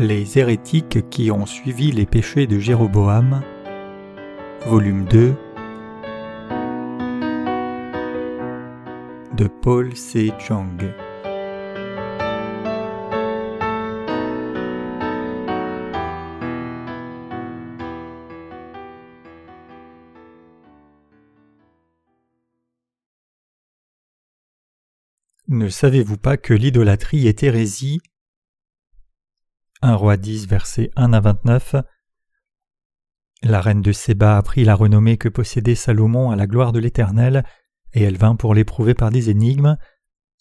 Les hérétiques qui ont suivi les péchés de Jéroboam, volume 2 de Paul C. Ne savez-vous pas que l'idolâtrie est hérésie 1 roi 10 versets 1 à 29 La reine de Séba apprit la renommée que possédait Salomon à la gloire de l'Éternel, et elle vint pour l'éprouver par des énigmes.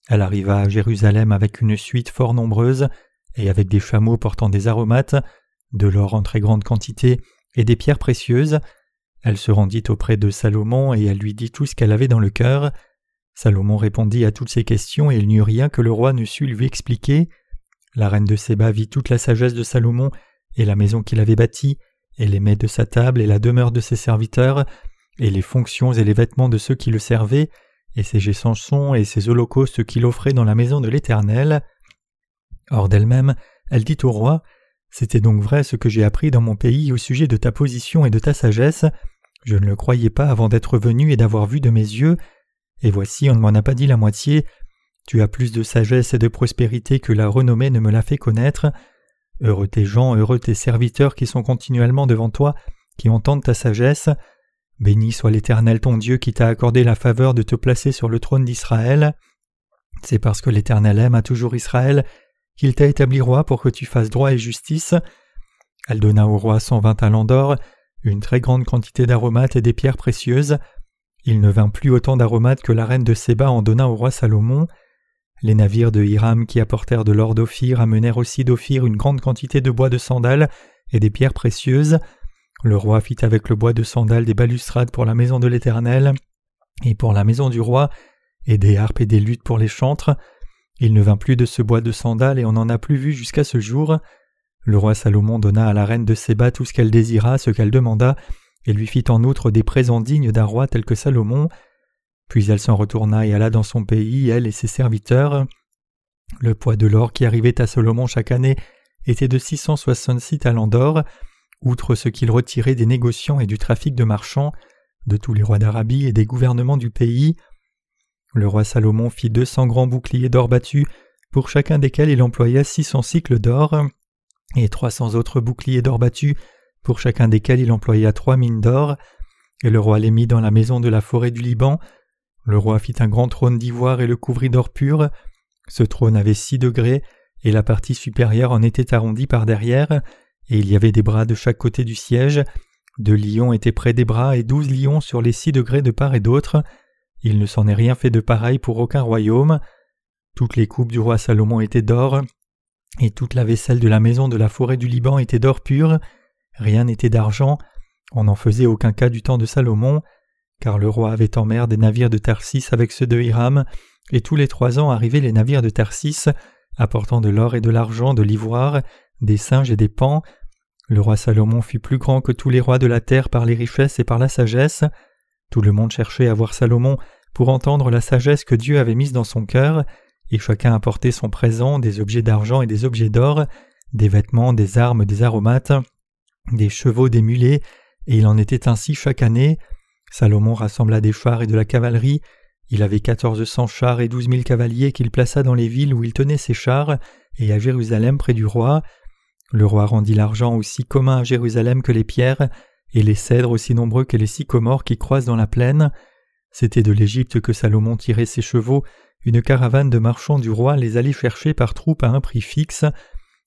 Elle arriva à Jérusalem avec une suite fort nombreuse, et avec des chameaux portant des aromates, de l'or en très grande quantité, et des pierres précieuses. Elle se rendit auprès de Salomon, et elle lui dit tout ce qu'elle avait dans le cœur. Salomon répondit à toutes ces questions, et il n'y eut rien que le roi ne sût lui expliquer. La reine de Séba vit toute la sagesse de Salomon, et la maison qu'il avait bâtie, et les mets de sa table, et la demeure de ses serviteurs, et les fonctions et les vêtements de ceux qui le servaient, et ses chansons et ses holocaustes qu'il offrait dans la maison de l'Éternel. Hors d'elle-même, elle dit au roi C'était donc vrai ce que j'ai appris dans mon pays au sujet de ta position et de ta sagesse. Je ne le croyais pas avant d'être venu et d'avoir vu de mes yeux. Et voici, on ne m'en a pas dit la moitié. Tu as plus de sagesse et de prospérité que la renommée ne me l'a fait connaître. Heureux tes gens, heureux tes serviteurs qui sont continuellement devant toi, qui entendent ta sagesse. Béni soit l'Éternel ton Dieu qui t'a accordé la faveur de te placer sur le trône d'Israël. C'est parce que l'Éternel aime à toujours Israël qu'il t'a établi roi pour que tu fasses droit et justice. Elle donna au roi cent vingt talents d'or, une très grande quantité d'aromates et des pierres précieuses. Il ne vint plus autant d'aromates que la reine de Séba en donna au roi Salomon. Les navires de Hiram qui apportèrent de l'or d'Ophir amenèrent aussi d'Ophir une grande quantité de bois de sandales et des pierres précieuses. Le roi fit avec le bois de sandal des balustrades pour la maison de l'Éternel, et pour la maison du roi, et des harpes et des luttes pour les chantres. Il ne vint plus de ce bois de sandal, et on n'en a plus vu jusqu'à ce jour. Le roi Salomon donna à la reine de Séba tout ce qu'elle désira, ce qu'elle demanda, et lui fit en outre des présents dignes d'un roi tel que Salomon. Puis elle s'en retourna et alla dans son pays, elle et ses serviteurs. Le poids de l'or qui arrivait à Salomon chaque année était de six cent soixante-six talents d'or, outre ce qu'il retirait des négociants et du trafic de marchands, de tous les rois d'Arabie et des gouvernements du pays. Le roi Salomon fit deux cents grands boucliers d'or battus, pour chacun desquels il employa six cents cycles d'or, et trois cents autres boucliers d'or battus, pour chacun desquels il employa trois mines d'or, et le roi les mit dans la maison de la forêt du Liban. Le roi fit un grand trône d'ivoire et le couvrit d'or pur. Ce trône avait six degrés, et la partie supérieure en était arrondie par derrière, et il y avait des bras de chaque côté du siège. Deux lions étaient près des bras et douze lions sur les six degrés de part et d'autre. Il ne s'en est rien fait de pareil pour aucun royaume. Toutes les coupes du roi Salomon étaient d'or, et toute la vaisselle de la maison de la forêt du Liban était d'or pur. Rien n'était d'argent. On n'en faisait aucun cas du temps de Salomon, car le roi avait en mer des navires de Tarsis avec ceux de Hiram, et tous les trois ans arrivaient les navires de Tarsis, apportant de l'or et de l'argent, de l'ivoire, des singes et des pans, le roi Salomon fut plus grand que tous les rois de la terre par les richesses et par la sagesse. Tout le monde cherchait à voir Salomon pour entendre la sagesse que Dieu avait mise dans son cœur, et chacun apportait son présent, des objets d'argent et des objets d'or, des vêtements, des armes, des aromates, des chevaux, des mulets, et il en était ainsi chaque année. Salomon rassembla des chars et de la cavalerie, il avait quatorze cents chars et douze mille cavaliers qu'il plaça dans les villes où il tenait ses chars, et à Jérusalem près du roi. Le roi rendit l'argent aussi commun à Jérusalem que les pierres, et les cèdres aussi nombreux que les sycomores qui croisent dans la plaine. C'était de l'Égypte que Salomon tirait ses chevaux, une caravane de marchands du roi les allait chercher par troupes à un prix fixe.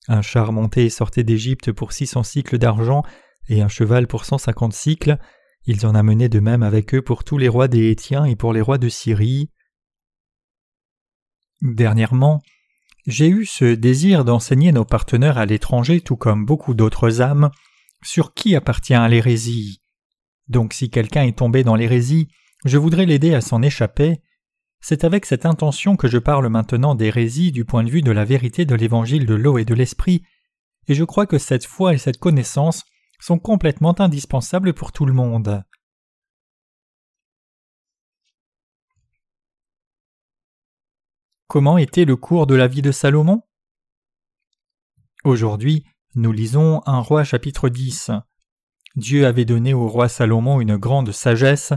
Un char monté et sortait d'Égypte pour six cents cycles d'argent, et un cheval pour cent cinquante cycles. Ils en amenaient de même avec eux pour tous les rois des Hétiens et pour les rois de Syrie. Dernièrement, j'ai eu ce désir d'enseigner nos partenaires à l'étranger, tout comme beaucoup d'autres âmes, sur qui appartient l'hérésie. Donc si quelqu'un est tombé dans l'hérésie, je voudrais l'aider à s'en échapper. C'est avec cette intention que je parle maintenant d'hérésie du point de vue de la vérité de l'évangile de l'eau et de l'esprit, et je crois que cette foi et cette connaissance sont complètement indispensables pour tout le monde. Comment était le cours de la vie de Salomon? Aujourd'hui, Nous lisons un roi chapitre 10. Dieu avait donné au roi Salomon une grande sagesse.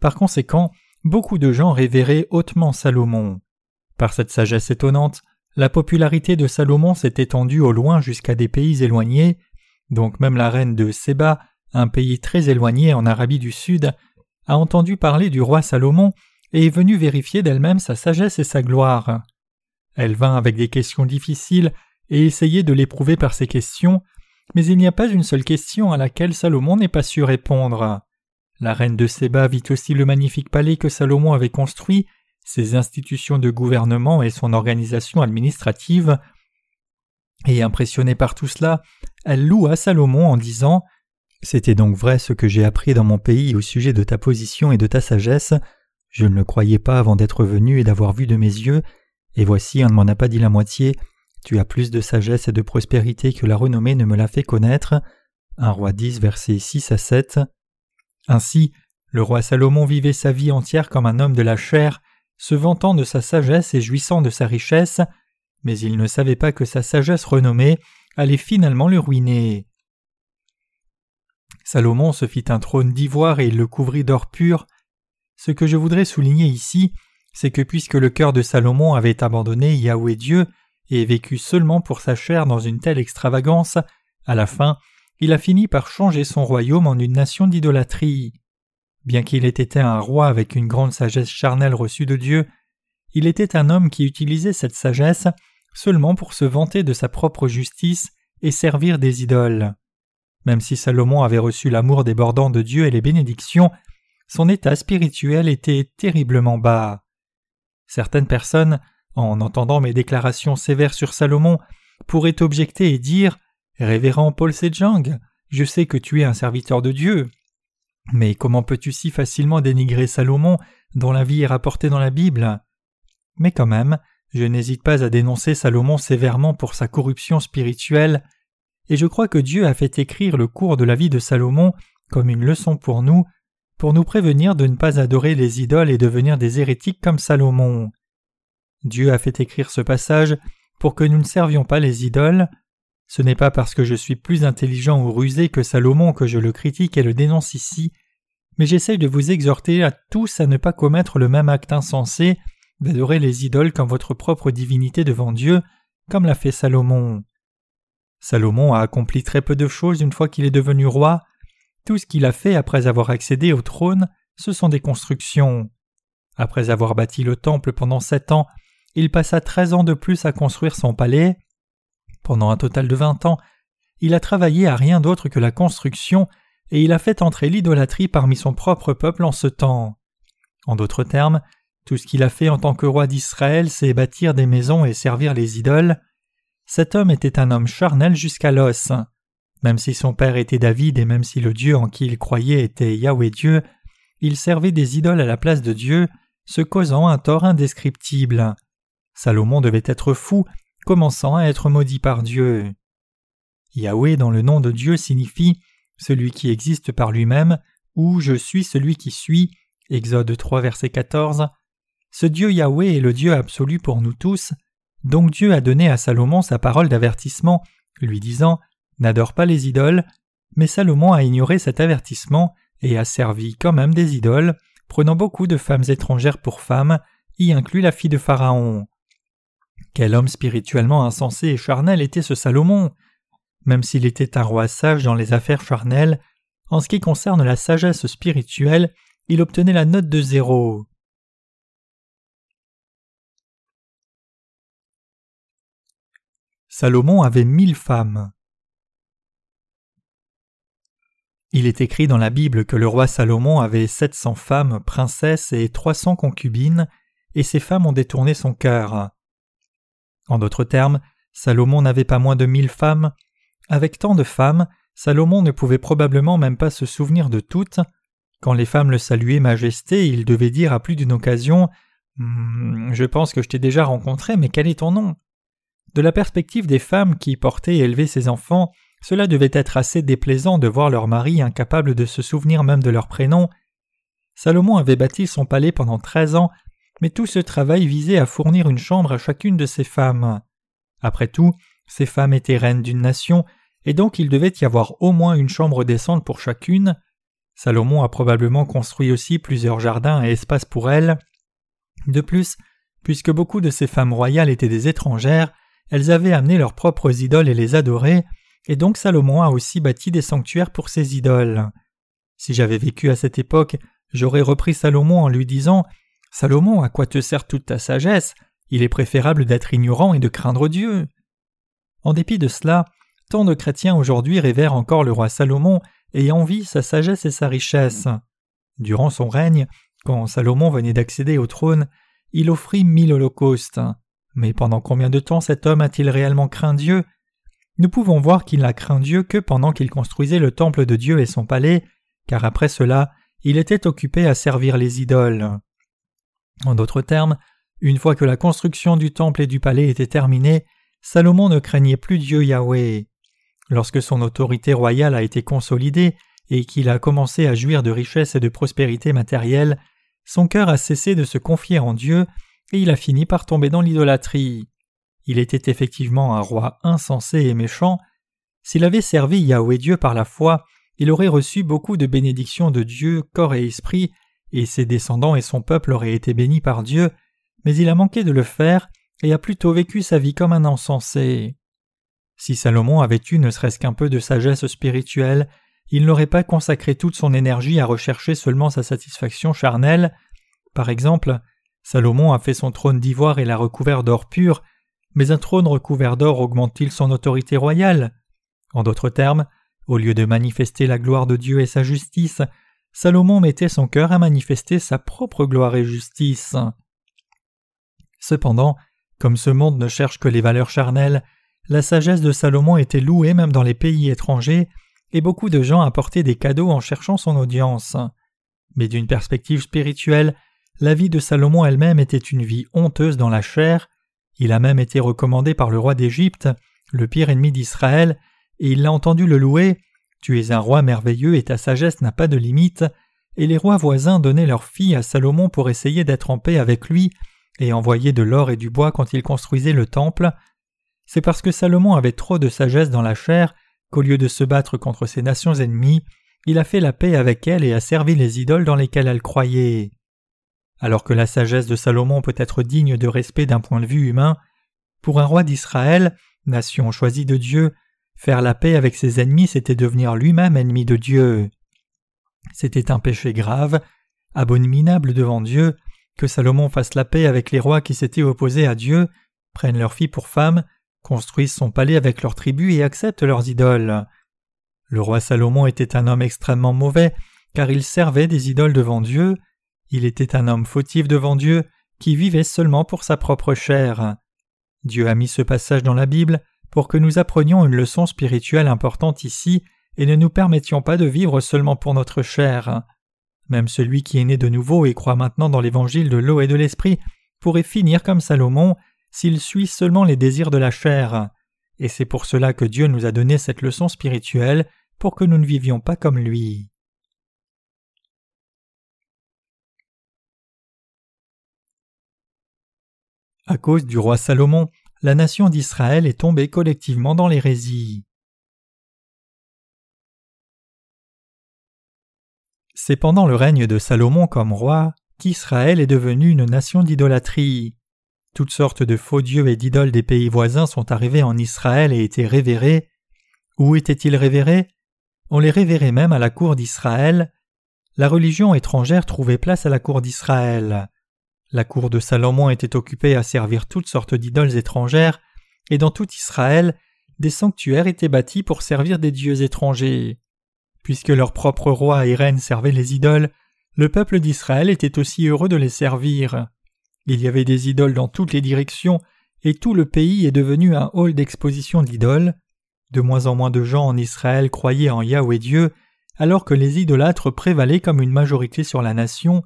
Par conséquent, beaucoup de gens révéraient hautement Salomon. Par cette sagesse étonnante, la popularité de Salomon s'est étendue au loin jusqu'à des pays éloignés, donc même la reine de Séba, un pays très éloigné en Arabie du Sud, a entendu parler du roi Salomon et est venue vérifier d'elle-même sa sagesse et sa gloire. Elle vint avec des questions difficiles et essayait de l'éprouver par ces questions, mais il n'y a pas une seule question à laquelle Salomon n'ait pas su répondre. La reine de Séba vit aussi le magnifique palais que Salomon avait construit, ses institutions de gouvernement et son organisation administrative. Et impressionnée par tout cela, elle loua Salomon en disant C'était donc vrai ce que j'ai appris dans mon pays au sujet de ta position et de ta sagesse. Je ne le croyais pas avant d'être venu et d'avoir vu de mes yeux, et voici on ne m'en a pas dit la moitié. Tu as plus de sagesse et de prospérité que la renommée ne me l'a fait connaître. Un roi 10, versets 6 à 7. Ainsi, le roi Salomon vivait sa vie entière comme un homme de la chair, se vantant de sa sagesse et jouissant de sa richesse, mais il ne savait pas que sa sagesse renommée allait finalement le ruiner. Salomon se fit un trône d'ivoire et il le couvrit d'or pur. Ce que je voudrais souligner ici, c'est que puisque le cœur de Salomon avait abandonné Yahweh Dieu et vécu seulement pour sa chair dans une telle extravagance, à la fin, il a fini par changer son royaume en une nation d'idolâtrie. Bien qu'il ait été un roi avec une grande sagesse charnelle reçue de Dieu, il était un homme qui utilisait cette sagesse seulement pour se vanter de sa propre justice et servir des idoles. Même si Salomon avait reçu l'amour débordant de Dieu et les bénédictions, son état spirituel était terriblement bas. Certaines personnes, en entendant mes déclarations sévères sur Salomon, pourraient objecter et dire Révérend Paul Sejang, je sais que tu es un serviteur de Dieu. Mais comment peux-tu si facilement dénigrer Salomon, dont la vie est rapportée dans la Bible? Mais quand même, je n'hésite pas à dénoncer Salomon sévèrement pour sa corruption spirituelle, et je crois que Dieu a fait écrire le cours de la vie de Salomon comme une leçon pour nous, pour nous prévenir de ne pas adorer les idoles et devenir des hérétiques comme Salomon. Dieu a fait écrire ce passage pour que nous ne servions pas les idoles. Ce n'est pas parce que je suis plus intelligent ou rusé que Salomon que je le critique et le dénonce ici, mais j'essaye de vous exhorter à tous à ne pas commettre le même acte insensé d'adorer les idoles comme votre propre divinité devant Dieu, comme l'a fait Salomon. Salomon a accompli très peu de choses une fois qu'il est devenu roi, tout ce qu'il a fait après avoir accédé au trône, ce sont des constructions. Après avoir bâti le temple pendant sept ans, il passa treize ans de plus à construire son palais. Pendant un total de vingt ans, il a travaillé à rien d'autre que la construction, et il a fait entrer l'idolâtrie parmi son propre peuple en ce temps. En d'autres termes, tout ce qu'il a fait en tant que roi d'Israël, c'est bâtir des maisons et servir les idoles. Cet homme était un homme charnel jusqu'à l'os. Même si son père était David et même si le Dieu en qui il croyait était Yahweh Dieu, il servait des idoles à la place de Dieu, se causant un tort indescriptible. Salomon devait être fou, commençant à être maudit par Dieu. Yahweh dans le nom de Dieu signifie celui qui existe par lui-même ou je suis celui qui suis. Exode 3 verset 14. Ce Dieu Yahweh est le Dieu absolu pour nous tous, donc Dieu a donné à Salomon sa parole d'avertissement, lui disant N'adore pas les idoles, mais Salomon a ignoré cet avertissement et a servi quand même des idoles, prenant beaucoup de femmes étrangères pour femmes, y inclut la fille de Pharaon. Quel homme spirituellement insensé et charnel était ce Salomon Même s'il était un roi sage dans les affaires charnelles, en ce qui concerne la sagesse spirituelle, il obtenait la note de zéro. Salomon avait mille femmes. Il est écrit dans la Bible que le roi Salomon avait sept cents femmes, princesses et trois cents concubines, et ces femmes ont détourné son cœur. En d'autres termes, Salomon n'avait pas moins de mille femmes. Avec tant de femmes, Salomon ne pouvait probablement même pas se souvenir de toutes. Quand les femmes le saluaient Majesté, il devait dire à plus d'une occasion hmm, Je pense que je t'ai déjà rencontré, mais quel est ton nom? De la perspective des femmes qui portaient et élevaient ses enfants, cela devait être assez déplaisant de voir leur mari incapable de se souvenir même de leur prénom. Salomon avait bâti son palais pendant treize ans, mais tout ce travail visait à fournir une chambre à chacune de ses femmes. Après tout, ces femmes étaient reines d'une nation, et donc il devait y avoir au moins une chambre descente pour chacune. Salomon a probablement construit aussi plusieurs jardins et espaces pour elles. De plus, puisque beaucoup de ces femmes royales étaient des étrangères, elles avaient amené leurs propres idoles et les adoraient, et donc Salomon a aussi bâti des sanctuaires pour ces idoles. Si j'avais vécu à cette époque, j'aurais repris Salomon en lui disant Salomon, à quoi te sert toute ta sagesse? Il est préférable d'être ignorant et de craindre Dieu. En dépit de cela, tant de chrétiens aujourd'hui révèrent encore le roi Salomon et envient sa sagesse et sa richesse. Durant son règne, quand Salomon venait d'accéder au trône, il offrit mille holocaustes. Mais pendant combien de temps cet homme a-t-il réellement craint Dieu? Nous pouvons voir qu'il n'a craint Dieu que pendant qu'il construisait le temple de Dieu et son palais, car après cela, il était occupé à servir les idoles. En d'autres termes, une fois que la construction du temple et du palais était terminée, Salomon ne craignait plus Dieu Yahweh. Lorsque son autorité royale a été consolidée et qu'il a commencé à jouir de richesses et de prospérité matérielle, son cœur a cessé de se confier en Dieu et il a fini par tomber dans l'idolâtrie. Il était effectivement un roi insensé et méchant. S'il avait servi Yahweh Dieu par la foi, il aurait reçu beaucoup de bénédictions de Dieu, corps et esprit, et ses descendants et son peuple auraient été bénis par Dieu, mais il a manqué de le faire et a plutôt vécu sa vie comme un insensé. Si Salomon avait eu ne serait-ce qu'un peu de sagesse spirituelle, il n'aurait pas consacré toute son énergie à rechercher seulement sa satisfaction charnelle. Par exemple, Salomon a fait son trône d'ivoire et l'a recouvert d'or pur, mais un trône recouvert d'or augmente-t-il son autorité royale? En d'autres termes, au lieu de manifester la gloire de Dieu et sa justice, Salomon mettait son cœur à manifester sa propre gloire et justice. Cependant, comme ce monde ne cherche que les valeurs charnelles, la sagesse de Salomon était louée même dans les pays étrangers, et beaucoup de gens apportaient des cadeaux en cherchant son audience. Mais d'une perspective spirituelle, la vie de Salomon elle-même était une vie honteuse dans la chair, il a même été recommandé par le roi d'Égypte, le pire ennemi d'Israël, et il l'a entendu le louer Tu es un roi merveilleux et ta sagesse n'a pas de limite. Et les rois voisins donnaient leurs filles à Salomon pour essayer d'être en paix avec lui et envoyer de l'or et du bois quand il construisait le temple. C'est parce que Salomon avait trop de sagesse dans la chair qu'au lieu de se battre contre ses nations ennemies, il a fait la paix avec elles et a servi les idoles dans lesquelles elles croyaient. Alors que la sagesse de Salomon peut être digne de respect d'un point de vue humain, pour un roi d'Israël, nation choisie de Dieu, faire la paix avec ses ennemis c'était devenir lui-même ennemi de Dieu. C'était un péché grave, abominable devant Dieu, que Salomon fasse la paix avec les rois qui s'étaient opposés à Dieu, prennent leurs filles pour femmes, construisent son palais avec leurs tribus et acceptent leurs idoles. Le roi Salomon était un homme extrêmement mauvais, car il servait des idoles devant Dieu, il était un homme fautif devant Dieu, qui vivait seulement pour sa propre chair. Dieu a mis ce passage dans la Bible pour que nous apprenions une leçon spirituelle importante ici et ne nous permettions pas de vivre seulement pour notre chair. Même celui qui est né de nouveau et croit maintenant dans l'évangile de l'eau et de l'esprit pourrait finir comme Salomon s'il suit seulement les désirs de la chair. Et c'est pour cela que Dieu nous a donné cette leçon spirituelle pour que nous ne vivions pas comme lui. À cause du roi Salomon, la nation d'Israël est tombée collectivement dans l'hérésie. C'est pendant le règne de Salomon comme roi qu'Israël est devenu une nation d'idolâtrie. Toutes sortes de faux dieux et d'idoles des pays voisins sont arrivés en Israël et étaient révérés. Où étaient-ils révérés? On les révérait même à la cour d'Israël. La religion étrangère trouvait place à la cour d'Israël. La cour de Salomon était occupée à servir toutes sortes d'idoles étrangères, et dans tout Israël, des sanctuaires étaient bâtis pour servir des dieux étrangers. Puisque leur propre roi et reine servaient les idoles, le peuple d'Israël était aussi heureux de les servir. Il y avait des idoles dans toutes les directions, et tout le pays est devenu un hall d'exposition d'idoles. De moins en moins de gens en Israël croyaient en Yahweh Dieu, alors que les idolâtres prévalaient comme une majorité sur la nation.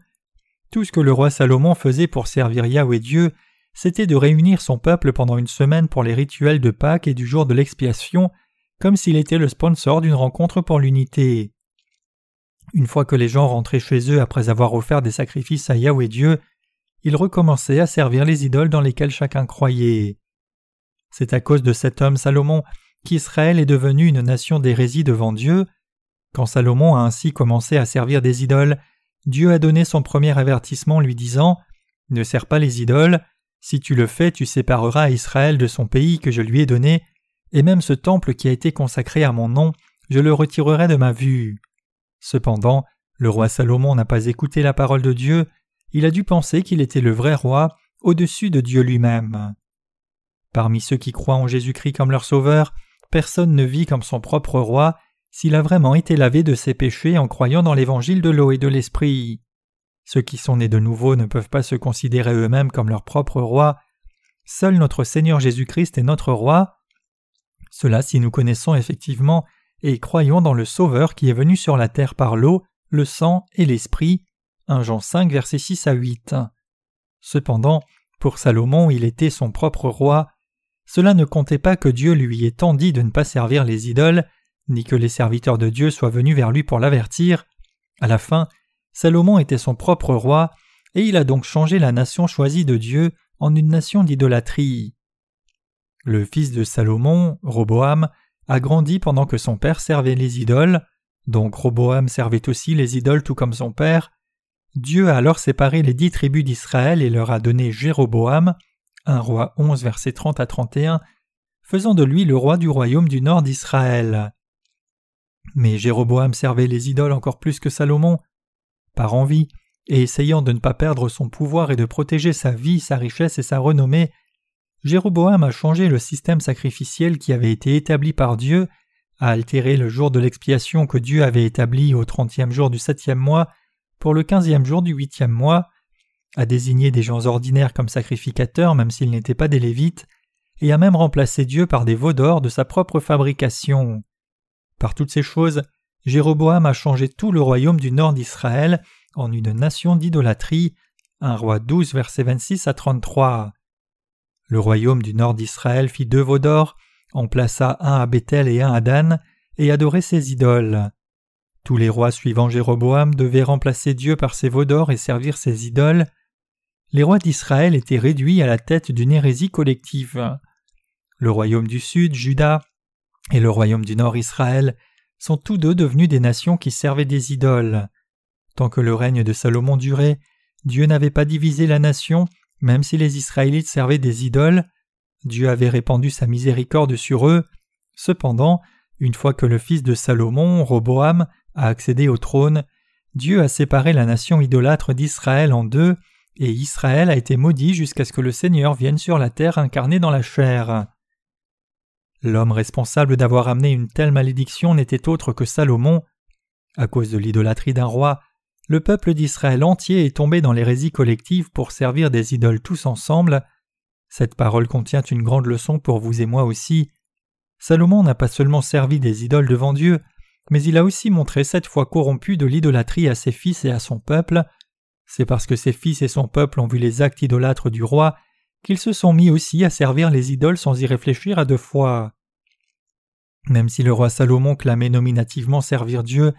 Tout ce que le roi Salomon faisait pour servir Yahweh Dieu, c'était de réunir son peuple pendant une semaine pour les rituels de Pâques et du jour de l'expiation, comme s'il était le sponsor d'une rencontre pour l'unité. Une fois que les gens rentraient chez eux après avoir offert des sacrifices à Yahweh Dieu, il recommençait à servir les idoles dans lesquelles chacun croyait. C'est à cause de cet homme Salomon qu'Israël est devenu une nation d'hérésie devant Dieu. Quand Salomon a ainsi commencé à servir des idoles, Dieu a donné son premier avertissement lui disant Ne sers pas les idoles, si tu le fais, tu sépareras Israël de son pays que je lui ai donné, et même ce temple qui a été consacré à mon nom, je le retirerai de ma vue. Cependant, le roi Salomon n'a pas écouté la parole de Dieu, il a dû penser qu'il était le vrai roi, au-dessus de Dieu lui-même. Parmi ceux qui croient en Jésus-Christ comme leur sauveur, personne ne vit comme son propre roi s'il a vraiment été lavé de ses péchés en croyant dans l'évangile de l'eau et de l'esprit. Ceux qui sont nés de nouveau ne peuvent pas se considérer eux-mêmes comme leur propre roi. Seul notre Seigneur Jésus-Christ est notre roi. Cela si nous connaissons effectivement et croyons dans le Sauveur qui est venu sur la terre par l'eau, le sang et l'esprit. 1 Jean 5 versets 6 à 8. Cependant, pour Salomon, il était son propre roi. Cela ne comptait pas que Dieu lui ait tant dit de ne pas servir les idoles, ni que les serviteurs de Dieu soient venus vers lui pour l'avertir. À la fin, Salomon était son propre roi, et il a donc changé la nation choisie de Dieu en une nation d'idolâtrie. Le fils de Salomon, Roboam, a grandi pendant que son père servait les idoles, donc Roboam servait aussi les idoles tout comme son père. Dieu a alors séparé les dix tribus d'Israël et leur a donné Jéroboam, un roi 11 versets 30 à 31, faisant de lui le roi du royaume du nord d'Israël. Mais Jéroboam servait les idoles encore plus que Salomon. Par envie, et essayant de ne pas perdre son pouvoir et de protéger sa vie, sa richesse et sa renommée, Jéroboam a changé le système sacrificiel qui avait été établi par Dieu, a altéré le jour de l'expiation que Dieu avait établi au trentième jour du septième mois pour le quinzième jour du huitième mois, a désigné des gens ordinaires comme sacrificateurs même s'ils n'étaient pas des Lévites, et a même remplacé Dieu par des veaux d'or de sa propre fabrication. Par toutes ces choses, Jéroboam a changé tout le royaume du nord d'Israël en une nation d'idolâtrie. Un roi 12, versets 26 à 33. Le royaume du nord d'Israël fit deux veaux d'or, en plaça un à Bethel et un à Dan, et adorait ses idoles. Tous les rois suivant Jéroboam devaient remplacer Dieu par ses veaux d'or et servir ses idoles. Les rois d'Israël étaient réduits à la tête d'une hérésie collective. Le royaume du sud, Juda, et le royaume du nord Israël sont tous deux devenus des nations qui servaient des idoles. Tant que le règne de Salomon durait, Dieu n'avait pas divisé la nation, même si les Israélites servaient des idoles. Dieu avait répandu sa miséricorde sur eux. Cependant, une fois que le fils de Salomon, Roboam, a accédé au trône, Dieu a séparé la nation idolâtre d'Israël en deux, et Israël a été maudit jusqu'à ce que le Seigneur vienne sur la terre incarné dans la chair. L'homme responsable d'avoir amené une telle malédiction n'était autre que Salomon. À cause de l'idolâtrie d'un roi, le peuple d'Israël entier est tombé dans l'hérésie collective pour servir des idoles tous ensemble. Cette parole contient une grande leçon pour vous et moi aussi. Salomon n'a pas seulement servi des idoles devant Dieu, mais il a aussi montré cette foi corrompue de l'idolâtrie à ses fils et à son peuple. C'est parce que ses fils et son peuple ont vu les actes idolâtres du roi qu'ils se sont mis aussi à servir les idoles sans y réfléchir à deux fois. Même si le roi Salomon clamait nominativement servir Dieu,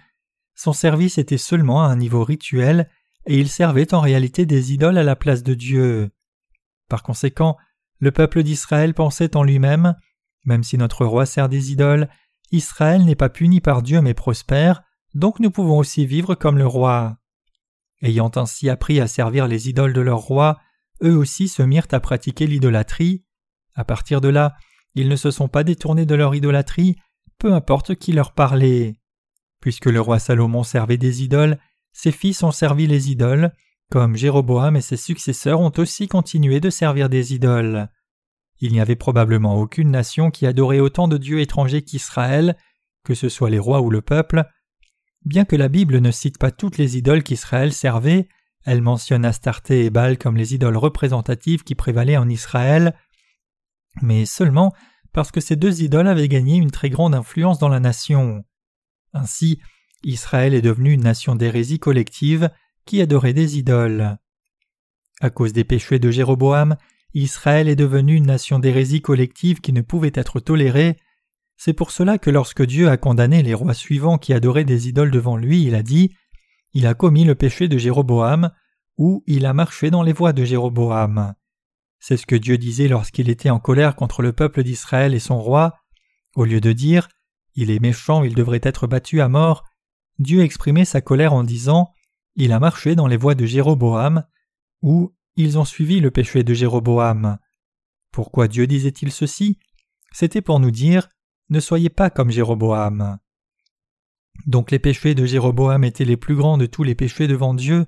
son service était seulement à un niveau rituel, et il servait en réalité des idoles à la place de Dieu. Par conséquent, le peuple d'Israël pensait en lui-même Même si notre roi sert des idoles, Israël n'est pas puni par Dieu mais prospère, donc nous pouvons aussi vivre comme le roi. Ayant ainsi appris à servir les idoles de leur roi, eux aussi se mirent à pratiquer l'idolâtrie. À partir de là, ils ne se sont pas détournés de leur idolâtrie, peu importe qui leur parlait. Puisque le roi Salomon servait des idoles, ses fils ont servi les idoles, comme Jéroboam et ses successeurs ont aussi continué de servir des idoles. Il n'y avait probablement aucune nation qui adorait autant de dieux étrangers qu'Israël, que ce soit les rois ou le peuple. Bien que la Bible ne cite pas toutes les idoles qu'Israël servait, elle mentionne Astarté et Baal comme les idoles représentatives qui prévalaient en Israël, mais seulement parce que ces deux idoles avaient gagné une très grande influence dans la nation. Ainsi, Israël est devenu une nation d'hérésie collective qui adorait des idoles. À cause des péchés de Jéroboam, Israël est devenu une nation d'hérésie collective qui ne pouvait être tolérée. C'est pour cela que lorsque Dieu a condamné les rois suivants qui adoraient des idoles devant lui, il a dit Il a commis le péché de Jéroboam, ou il a marché dans les voies de Jéroboam. C'est ce que Dieu disait lorsqu'il était en colère contre le peuple d'Israël et son roi. Au lieu de dire Il est méchant, il devrait être battu à mort, Dieu exprimait sa colère en disant Il a marché dans les voies de Jéroboam, ou Ils ont suivi le péché de Jéroboam. Pourquoi Dieu disait-il ceci? C'était pour nous dire Ne soyez pas comme Jéroboam. Donc les péchés de Jéroboam étaient les plus grands de tous les péchés devant Dieu.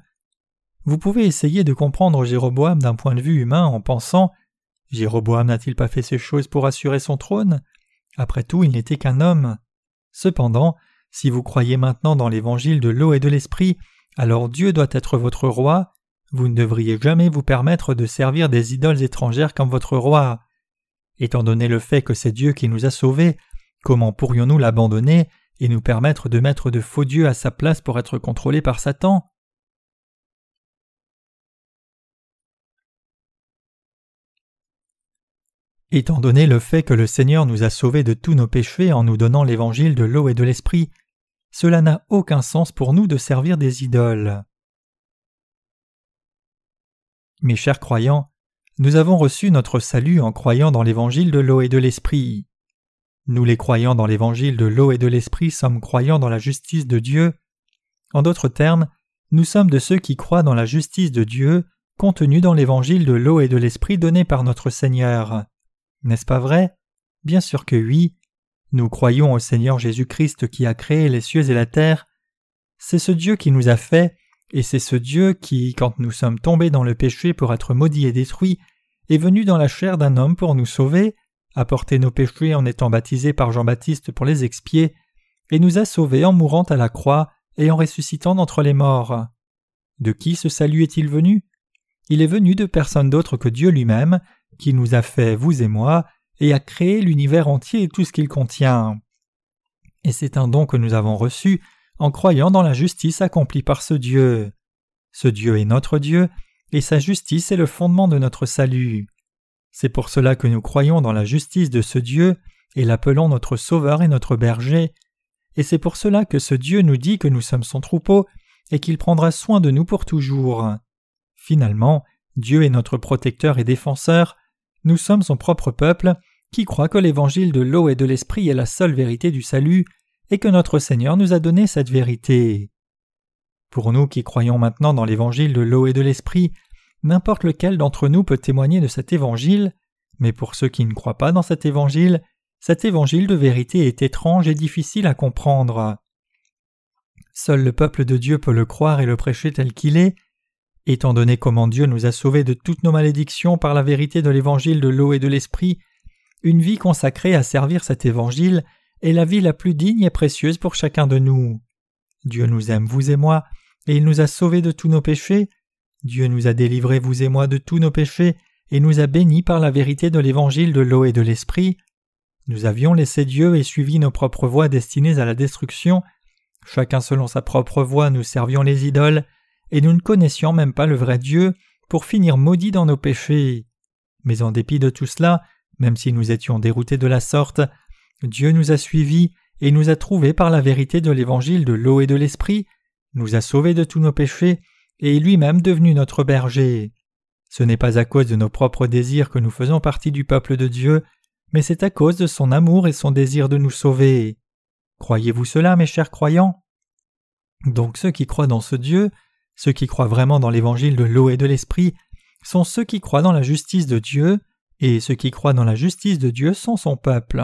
Vous pouvez essayer de comprendre Jéroboam d'un point de vue humain en pensant Jéroboam n'a-t-il pas fait ces choses pour assurer son trône? Après tout, il n'était qu'un homme. Cependant, si vous croyez maintenant dans l'évangile de l'eau et de l'esprit, alors Dieu doit être votre roi. Vous ne devriez jamais vous permettre de servir des idoles étrangères comme votre roi. Étant donné le fait que c'est Dieu qui nous a sauvés, comment pourrions-nous l'abandonner? Et nous permettre de mettre de faux dieux à sa place pour être contrôlés par Satan Étant donné le fait que le Seigneur nous a sauvés de tous nos péchés en nous donnant l'évangile de l'eau et de l'esprit, cela n'a aucun sens pour nous de servir des idoles. Mes chers croyants, nous avons reçu notre salut en croyant dans l'évangile de l'eau et de l'esprit. Nous les croyants dans l'évangile de l'eau et de l'esprit sommes croyants dans la justice de Dieu. En d'autres termes, nous sommes de ceux qui croient dans la justice de Dieu contenue dans l'évangile de l'eau et de l'esprit donné par notre Seigneur. N'est-ce pas vrai? Bien sûr que oui. Nous croyons au Seigneur Jésus-Christ qui a créé les cieux et la terre. C'est ce Dieu qui nous a fait, et c'est ce Dieu qui, quand nous sommes tombés dans le péché pour être maudits et détruits, est venu dans la chair d'un homme pour nous sauver, a porté nos péchés en étant baptisé par Jean-Baptiste pour les expier, et nous a sauvés en mourant à la croix et en ressuscitant d'entre les morts. De qui ce salut est-il venu? Il est venu de personne d'autre que Dieu lui-même, qui nous a fait, vous et moi, et a créé l'univers entier et tout ce qu'il contient. Et c'est un don que nous avons reçu en croyant dans la justice accomplie par ce Dieu. Ce Dieu est notre Dieu, et sa justice est le fondement de notre salut. C'est pour cela que nous croyons dans la justice de ce Dieu et l'appelons notre Sauveur et notre berger, et c'est pour cela que ce Dieu nous dit que nous sommes son troupeau et qu'il prendra soin de nous pour toujours. Finalement, Dieu est notre protecteur et défenseur, nous sommes son propre peuple, qui croit que l'évangile de l'eau et de l'esprit est la seule vérité du salut, et que notre Seigneur nous a donné cette vérité. Pour nous qui croyons maintenant dans l'évangile de l'eau et de l'esprit, n'importe lequel d'entre nous peut témoigner de cet évangile, mais pour ceux qui ne croient pas dans cet évangile, cet évangile de vérité est étrange et difficile à comprendre. Seul le peuple de Dieu peut le croire et le prêcher tel qu'il est, Étant donné comment Dieu nous a sauvés de toutes nos malédictions par la vérité de l'évangile de l'eau et de l'esprit, une vie consacrée à servir cet évangile est la vie la plus digne et précieuse pour chacun de nous. Dieu nous aime, vous et moi, et il nous a sauvés de tous nos péchés. Dieu nous a délivrés, vous et moi, de tous nos péchés, et nous a bénis par la vérité de l'évangile de l'eau et de l'esprit. Nous avions laissé Dieu et suivi nos propres voies destinées à la destruction. Chacun selon sa propre voie, nous servions les idoles, et nous ne connaissions même pas le vrai Dieu, pour finir maudits dans nos péchés. Mais en dépit de tout cela, même si nous étions déroutés de la sorte, Dieu nous a suivis et nous a trouvés par la vérité de l'évangile de l'eau et de l'esprit, nous a sauvés de tous nos péchés, et lui-même devenu notre berger. Ce n'est pas à cause de nos propres désirs que nous faisons partie du peuple de Dieu, mais c'est à cause de son amour et son désir de nous sauver. Croyez-vous cela, mes chers croyants? Donc ceux qui croient dans ce Dieu ceux qui croient vraiment dans l'évangile de l'eau et de l'esprit sont ceux qui croient dans la justice de Dieu, et ceux qui croient dans la justice de Dieu sont son peuple.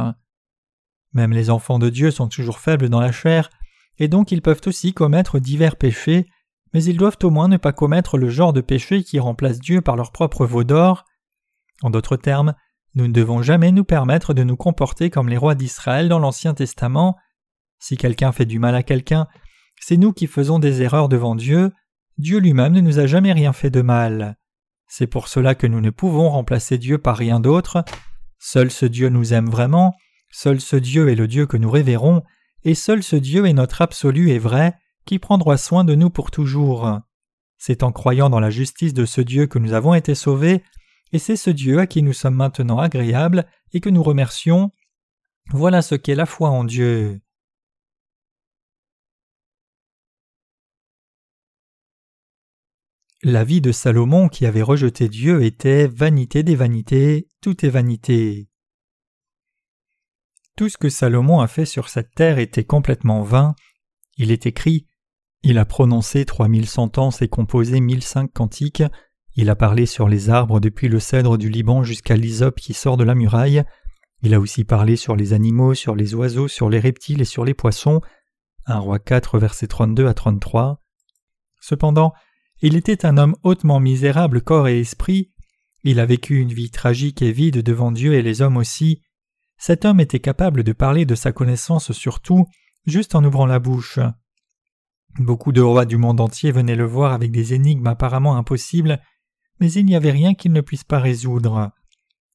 Même les enfants de Dieu sont toujours faibles dans la chair, et donc ils peuvent aussi commettre divers péchés, mais ils doivent au moins ne pas commettre le genre de péché qui remplace Dieu par leur propre veau d'or. En d'autres termes, nous ne devons jamais nous permettre de nous comporter comme les rois d'Israël dans l'Ancien Testament. Si quelqu'un fait du mal à quelqu'un, c'est nous qui faisons des erreurs devant Dieu, Dieu lui-même ne nous a jamais rien fait de mal. C'est pour cela que nous ne pouvons remplacer Dieu par rien d'autre. Seul ce Dieu nous aime vraiment, seul ce Dieu est le Dieu que nous révérons, et seul ce Dieu est notre absolu et vrai, qui prendra soin de nous pour toujours. C'est en croyant dans la justice de ce Dieu que nous avons été sauvés, et c'est ce Dieu à qui nous sommes maintenant agréables et que nous remercions. Voilà ce qu'est la foi en Dieu. La vie de Salomon qui avait rejeté Dieu était vanité des vanités, tout est vanité. Tout ce que Salomon a fait sur cette terre était complètement vain. Il est écrit Il a prononcé trois mille sentences et composé mille cinq cantiques. Il a parlé sur les arbres depuis le cèdre du Liban jusqu'à l'hysope qui sort de la muraille. Il a aussi parlé sur les animaux, sur les oiseaux, sur les reptiles et sur les poissons. 1 roi 4 versets 32 à 33. Cependant, il était un homme hautement misérable corps et esprit, il a vécu une vie tragique et vide devant Dieu et les hommes aussi. Cet homme était capable de parler de sa connaissance sur tout, juste en ouvrant la bouche. Beaucoup de rois du monde entier venaient le voir avec des énigmes apparemment impossibles, mais il n'y avait rien qu'il ne puisse pas résoudre.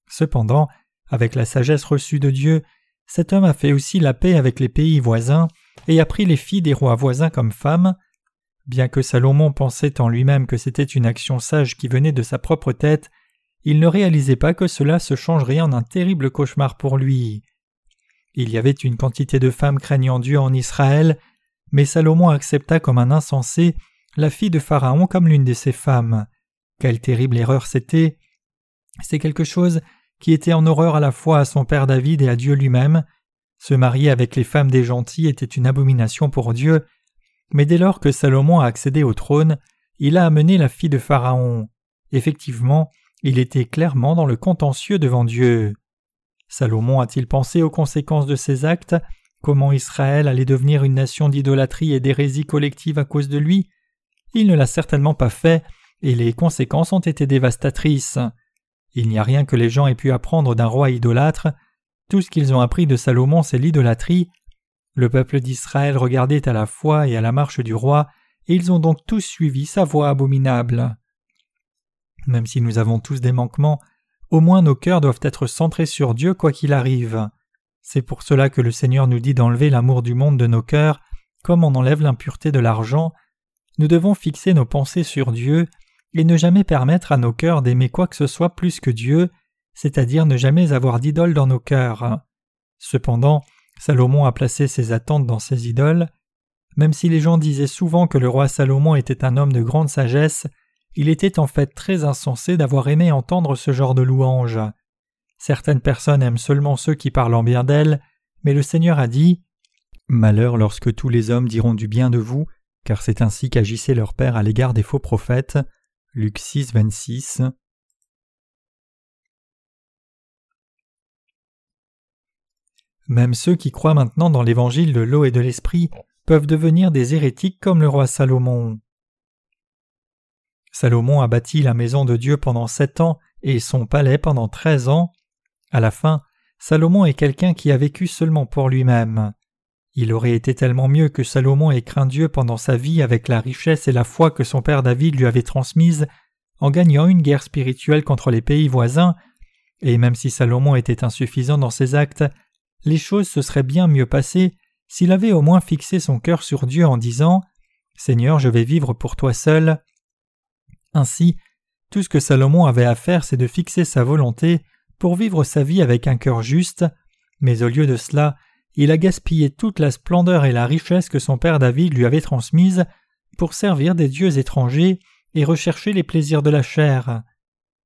Cependant, avec la sagesse reçue de Dieu, cet homme a fait aussi la paix avec les pays voisins et a pris les filles des rois voisins comme femmes. Bien que Salomon pensait en lui-même que c'était une action sage qui venait de sa propre tête, il ne réalisait pas que cela se changerait en un terrible cauchemar pour lui. Il y avait une quantité de femmes craignant Dieu en Israël, mais Salomon accepta comme un insensé la fille de Pharaon comme l'une de ses femmes. Quelle terrible erreur c'était. C'est quelque chose qui était en horreur à la fois à son père David et à Dieu lui-même. Se marier avec les femmes des gentils était une abomination pour Dieu, mais dès lors que Salomon a accédé au trône, il a amené la fille de Pharaon. Effectivement, il était clairement dans le contentieux devant Dieu. Salomon a-t-il pensé aux conséquences de ses actes? Comment Israël allait devenir une nation d'idolâtrie et d'hérésie collective à cause de lui? Il ne l'a certainement pas fait, et les conséquences ont été dévastatrices. Il n'y a rien que les gens aient pu apprendre d'un roi idolâtre. Tout ce qu'ils ont appris de Salomon, c'est l'idolâtrie. Le peuple d'Israël regardait à la foi et à la marche du roi, et ils ont donc tous suivi sa voie abominable. Même si nous avons tous des manquements, au moins nos cœurs doivent être centrés sur Dieu quoi qu'il arrive. C'est pour cela que le Seigneur nous dit d'enlever l'amour du monde de nos cœurs, comme on enlève l'impureté de l'argent. Nous devons fixer nos pensées sur Dieu et ne jamais permettre à nos cœurs d'aimer quoi que ce soit plus que Dieu, c'est-à-dire ne jamais avoir d'idole dans nos cœurs. Cependant, Salomon a placé ses attentes dans ses idoles. Même si les gens disaient souvent que le roi Salomon était un homme de grande sagesse, il était en fait très insensé d'avoir aimé entendre ce genre de louange. Certaines personnes aiment seulement ceux qui parlent en bien d'elles, mais le Seigneur a dit Malheur lorsque tous les hommes diront du bien de vous, car c'est ainsi qu'agissait leur Père à l'égard des faux prophètes. Luc 6, 26. Même ceux qui croient maintenant dans l'évangile de l'eau et de l'esprit peuvent devenir des hérétiques comme le roi Salomon. Salomon a bâti la maison de Dieu pendant sept ans et son palais pendant treize ans. À la fin, Salomon est quelqu'un qui a vécu seulement pour lui-même. Il aurait été tellement mieux que Salomon ait craint Dieu pendant sa vie avec la richesse et la foi que son père David lui avait transmise en gagnant une guerre spirituelle contre les pays voisins, et même si Salomon était insuffisant dans ses actes, les choses se seraient bien mieux passées s'il avait au moins fixé son cœur sur Dieu en disant Seigneur, je vais vivre pour toi seul. Ainsi, tout ce que Salomon avait à faire, c'est de fixer sa volonté pour vivre sa vie avec un cœur juste, mais au lieu de cela, il a gaspillé toute la splendeur et la richesse que son père David lui avait transmise pour servir des dieux étrangers et rechercher les plaisirs de la chair.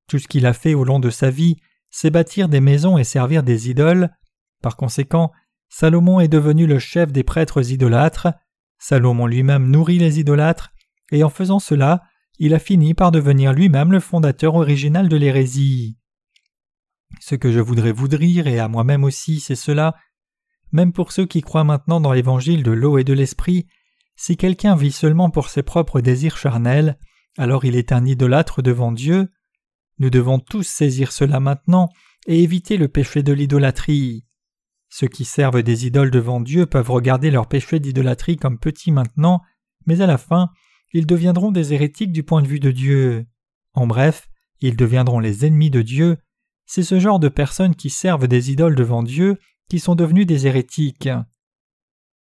Tout ce qu'il a fait au long de sa vie, c'est bâtir des maisons et servir des idoles. Par conséquent, Salomon est devenu le chef des prêtres idolâtres. Salomon lui-même nourrit les idolâtres, et en faisant cela, il a fini par devenir lui-même le fondateur original de l'hérésie. Ce que je voudrais vous dire, et à moi-même aussi, c'est cela. Même pour ceux qui croient maintenant dans l'évangile de l'eau et de l'esprit, si quelqu'un vit seulement pour ses propres désirs charnels, alors il est un idolâtre devant Dieu. Nous devons tous saisir cela maintenant et éviter le péché de l'idolâtrie. Ceux qui servent des idoles devant Dieu peuvent regarder leur péché d'idolâtrie comme petit maintenant, mais à la fin, ils deviendront des hérétiques du point de vue de Dieu. En bref, ils deviendront les ennemis de Dieu. C'est ce genre de personnes qui servent des idoles devant Dieu qui sont devenus des hérétiques.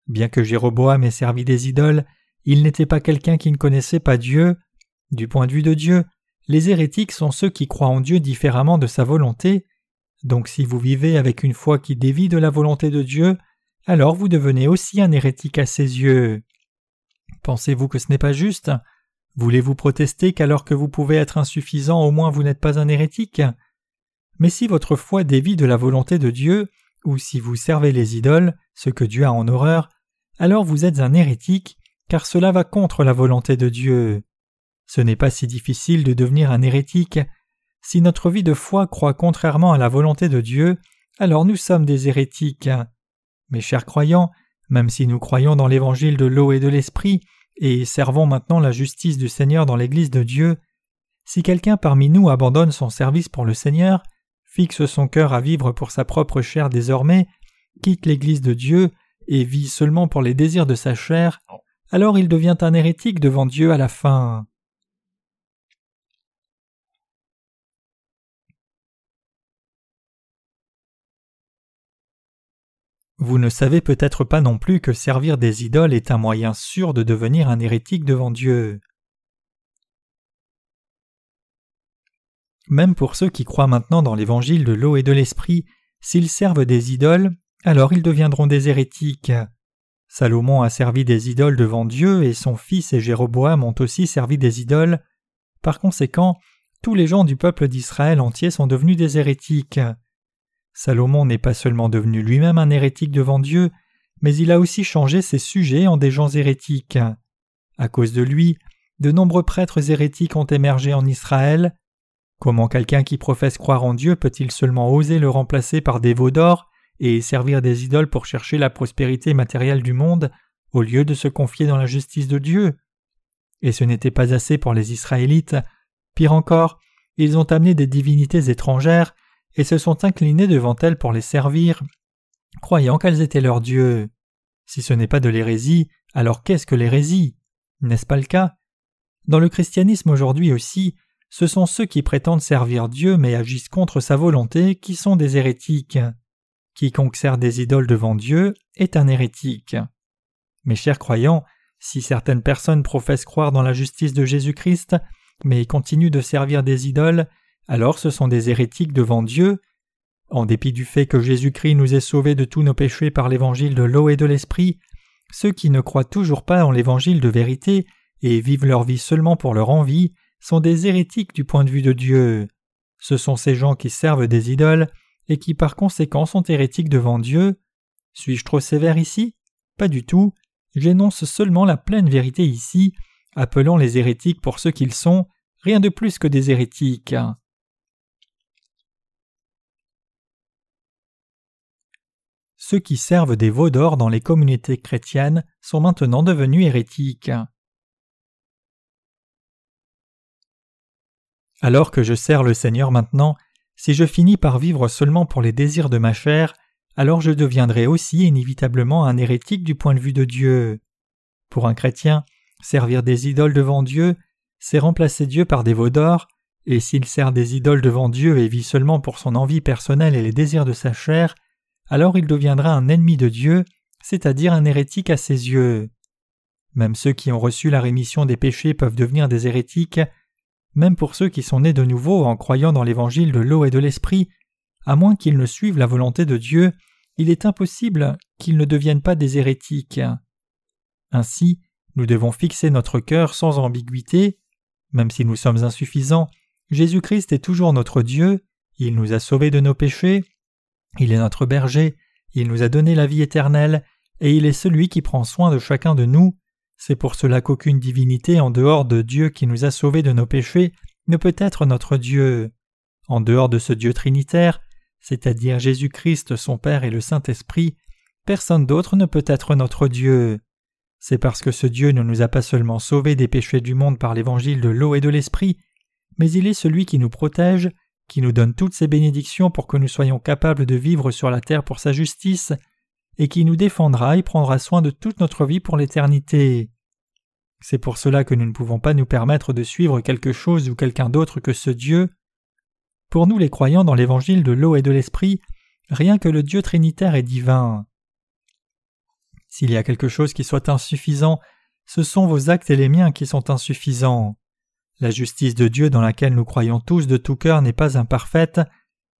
Bien que Jéroboam ait servi des idoles, il n'était pas quelqu'un qui ne connaissait pas Dieu. Du point de vue de Dieu, les hérétiques sont ceux qui croient en Dieu différemment de sa volonté. Donc si vous vivez avec une foi qui dévie de la volonté de Dieu, alors vous devenez aussi un hérétique à ses yeux. Pensez-vous que ce n'est pas juste? Voulez-vous protester qu'alors que vous pouvez être insuffisant, au moins vous n'êtes pas un hérétique? Mais si votre foi dévie de la volonté de Dieu, ou si vous servez les idoles, ce que Dieu a en horreur, alors vous êtes un hérétique, car cela va contre la volonté de Dieu. Ce n'est pas si difficile de devenir un hérétique. Si notre vie de foi croit contrairement à la volonté de Dieu, alors nous sommes des hérétiques. Mes chers croyants, même si nous croyons dans l'évangile de l'eau et de l'esprit, et servons maintenant la justice du Seigneur dans l'Église de Dieu, si quelqu'un parmi nous abandonne son service pour le Seigneur, fixe son cœur à vivre pour sa propre chair désormais, quitte l'Église de Dieu et vit seulement pour les désirs de sa chair, alors il devient un hérétique devant Dieu à la fin. Vous ne savez peut-être pas non plus que servir des idoles est un moyen sûr de devenir un hérétique devant Dieu. Même pour ceux qui croient maintenant dans l'évangile de l'eau et de l'esprit, s'ils servent des idoles, alors ils deviendront des hérétiques. Salomon a servi des idoles devant Dieu et son fils et Jéroboam ont aussi servi des idoles. Par conséquent, tous les gens du peuple d'Israël entier sont devenus des hérétiques. Salomon n'est pas seulement devenu lui-même un hérétique devant Dieu, mais il a aussi changé ses sujets en des gens hérétiques. À cause de lui, de nombreux prêtres hérétiques ont émergé en Israël. Comment quelqu'un qui professe croire en Dieu peut-il seulement oser le remplacer par des veaux d'or et servir des idoles pour chercher la prospérité matérielle du monde au lieu de se confier dans la justice de Dieu? Et ce n'était pas assez pour les Israélites. Pire encore, ils ont amené des divinités étrangères et se sont inclinés devant elles pour les servir, croyant qu'elles étaient leurs dieux. Si ce n'est pas de l'hérésie, alors qu'est-ce que l'hérésie? N'est-ce pas le cas? Dans le christianisme aujourd'hui aussi, ce sont ceux qui prétendent servir Dieu mais agissent contre sa volonté qui sont des hérétiques. Quiconque sert des idoles devant Dieu est un hérétique. Mes chers croyants, si certaines personnes professent croire dans la justice de Jésus-Christ, mais continuent de servir des idoles, alors ce sont des hérétiques devant Dieu. En dépit du fait que Jésus-Christ nous ait sauvés de tous nos péchés par l'évangile de l'eau et de l'esprit, ceux qui ne croient toujours pas en l'évangile de vérité et vivent leur vie seulement pour leur envie sont des hérétiques du point de vue de Dieu. Ce sont ces gens qui servent des idoles et qui par conséquent sont hérétiques devant Dieu. Suis-je trop sévère ici? Pas du tout. J'énonce seulement la pleine vérité ici, appelant les hérétiques pour ce qu'ils sont, rien de plus que des hérétiques. ceux qui servent des veaux d'or dans les communautés chrétiennes sont maintenant devenus hérétiques. Alors que je sers le Seigneur maintenant, si je finis par vivre seulement pour les désirs de ma chair, alors je deviendrai aussi inévitablement un hérétique du point de vue de Dieu. Pour un chrétien, servir des idoles devant Dieu, c'est remplacer Dieu par des veaux d'or, et s'il sert des idoles devant Dieu et vit seulement pour son envie personnelle et les désirs de sa chair, alors il deviendra un ennemi de Dieu, c'est-à-dire un hérétique à ses yeux. Même ceux qui ont reçu la rémission des péchés peuvent devenir des hérétiques, même pour ceux qui sont nés de nouveau en croyant dans l'évangile de l'eau et de l'esprit, à moins qu'ils ne suivent la volonté de Dieu, il est impossible qu'ils ne deviennent pas des hérétiques. Ainsi, nous devons fixer notre cœur sans ambiguïté. Même si nous sommes insuffisants, Jésus-Christ est toujours notre Dieu, il nous a sauvés de nos péchés, il est notre berger, il nous a donné la vie éternelle, et il est celui qui prend soin de chacun de nous. C'est pour cela qu'aucune divinité en dehors de Dieu qui nous a sauvés de nos péchés ne peut être notre Dieu. En dehors de ce Dieu trinitaire, c'est-à-dire Jésus-Christ, son Père et le Saint-Esprit, personne d'autre ne peut être notre Dieu. C'est parce que ce Dieu ne nous a pas seulement sauvés des péchés du monde par l'évangile de l'eau et de l'esprit, mais il est celui qui nous protège, qui nous donne toutes ses bénédictions pour que nous soyons capables de vivre sur la terre pour sa justice, et qui nous défendra et prendra soin de toute notre vie pour l'éternité. C'est pour cela que nous ne pouvons pas nous permettre de suivre quelque chose ou quelqu'un d'autre que ce Dieu. Pour nous les croyants dans l'évangile de l'eau et de l'esprit, rien que le Dieu trinitaire est divin. S'il y a quelque chose qui soit insuffisant, ce sont vos actes et les miens qui sont insuffisants. La justice de Dieu dans laquelle nous croyons tous de tout cœur n'est pas imparfaite,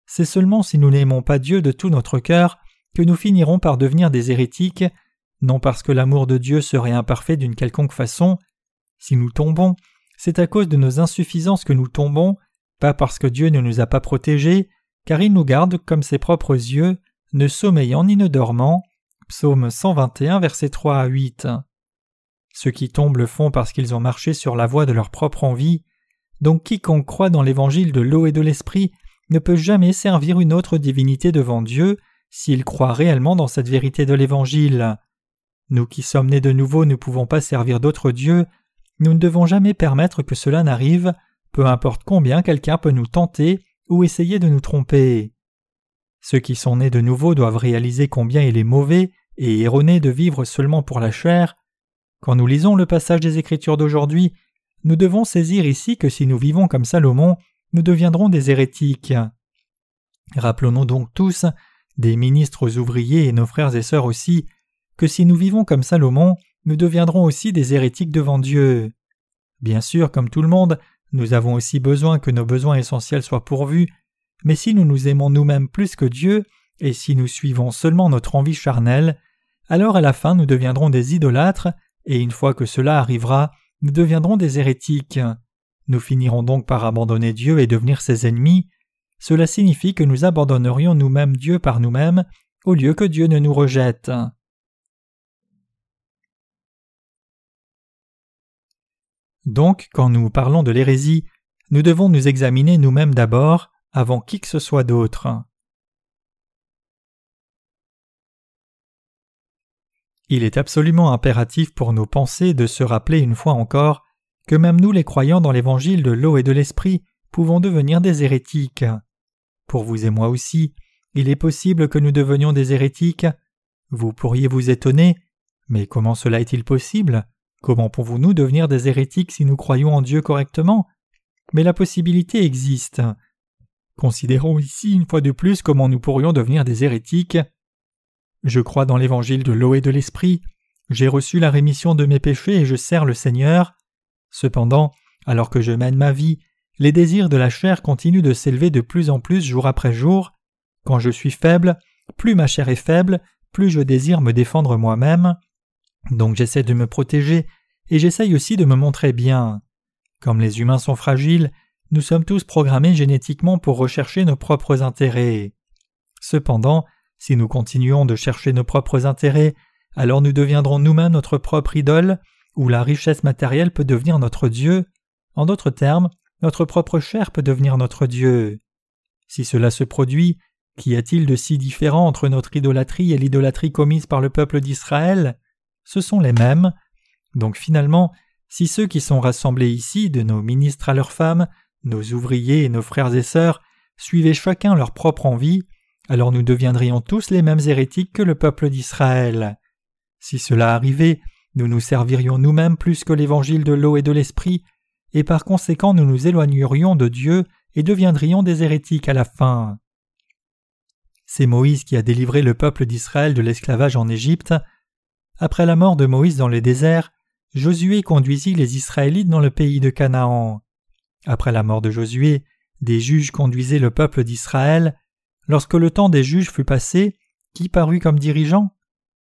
c'est seulement si nous n'aimons pas Dieu de tout notre cœur que nous finirons par devenir des hérétiques, non parce que l'amour de Dieu serait imparfait d'une quelconque façon. Si nous tombons, c'est à cause de nos insuffisances que nous tombons, pas parce que Dieu ne nous a pas protégés, car il nous garde comme ses propres yeux, ne sommeillant ni ne dormant. Psaume 121, versets 3 à 8. Ceux qui tombent le font parce qu'ils ont marché sur la voie de leur propre envie. Donc quiconque croit dans l'évangile de l'eau et de l'esprit ne peut jamais servir une autre divinité devant Dieu s'il croit réellement dans cette vérité de l'évangile. Nous qui sommes nés de nouveau ne pouvons pas servir d'autres dieux, nous ne devons jamais permettre que cela n'arrive, peu importe combien quelqu'un peut nous tenter ou essayer de nous tromper. Ceux qui sont nés de nouveau doivent réaliser combien il est mauvais et erroné de vivre seulement pour la chair. Quand nous lisons le passage des Écritures d'aujourd'hui, nous devons saisir ici que si nous vivons comme Salomon, nous deviendrons des hérétiques. Rappelons-nous donc tous, des ministres ouvriers et nos frères et sœurs aussi, que si nous vivons comme Salomon, nous deviendrons aussi des hérétiques devant Dieu. Bien sûr, comme tout le monde, nous avons aussi besoin que nos besoins essentiels soient pourvus, mais si nous nous aimons nous-mêmes plus que Dieu, et si nous suivons seulement notre envie charnelle, alors à la fin nous deviendrons des idolâtres, et une fois que cela arrivera, nous deviendrons des hérétiques. Nous finirons donc par abandonner Dieu et devenir ses ennemis. Cela signifie que nous abandonnerions nous-mêmes Dieu par nous-mêmes, au lieu que Dieu ne nous rejette. Donc, quand nous parlons de l'hérésie, nous devons nous examiner nous-mêmes d'abord, avant qui que ce soit d'autre. Il est absolument impératif pour nos pensées de se rappeler une fois encore que même nous les croyants dans l'évangile de l'eau et de l'esprit pouvons devenir des hérétiques. Pour vous et moi aussi, il est possible que nous devenions des hérétiques. Vous pourriez vous étonner, mais comment cela est-il possible? Comment pouvons-nous devenir des hérétiques si nous croyons en Dieu correctement? Mais la possibilité existe. Considérons ici une fois de plus comment nous pourrions devenir des hérétiques. Je crois dans l'évangile de l'eau et de l'esprit, j'ai reçu la rémission de mes péchés et je sers le Seigneur. Cependant, alors que je mène ma vie, les désirs de la chair continuent de s'élever de plus en plus jour après jour. Quand je suis faible, plus ma chair est faible, plus je désire me défendre moi-même. Donc j'essaie de me protéger et j'essaye aussi de me montrer bien. Comme les humains sont fragiles, nous sommes tous programmés génétiquement pour rechercher nos propres intérêts. Cependant, si nous continuons de chercher nos propres intérêts, alors nous deviendrons nous-mêmes notre propre idole, où la richesse matérielle peut devenir notre Dieu. En d'autres termes, notre propre chair peut devenir notre Dieu. Si cela se produit, qu'y a-t-il de si différent entre notre idolâtrie et l'idolâtrie commise par le peuple d'Israël? Ce sont les mêmes. Donc finalement, si ceux qui sont rassemblés ici, de nos ministres à leurs femmes, nos ouvriers et nos frères et sœurs, suivaient chacun leur propre envie, alors nous deviendrions tous les mêmes hérétiques que le peuple d'Israël. Si cela arrivait, nous nous servirions nous-mêmes plus que l'évangile de l'eau et de l'esprit, et par conséquent nous nous éloignerions de Dieu et deviendrions des hérétiques à la fin. C'est Moïse qui a délivré le peuple d'Israël de l'esclavage en Égypte. Après la mort de Moïse dans le désert, Josué conduisit les Israélites dans le pays de Canaan. Après la mort de Josué, des juges conduisaient le peuple d'Israël. Lorsque le temps des juges fut passé, qui parut comme dirigeant?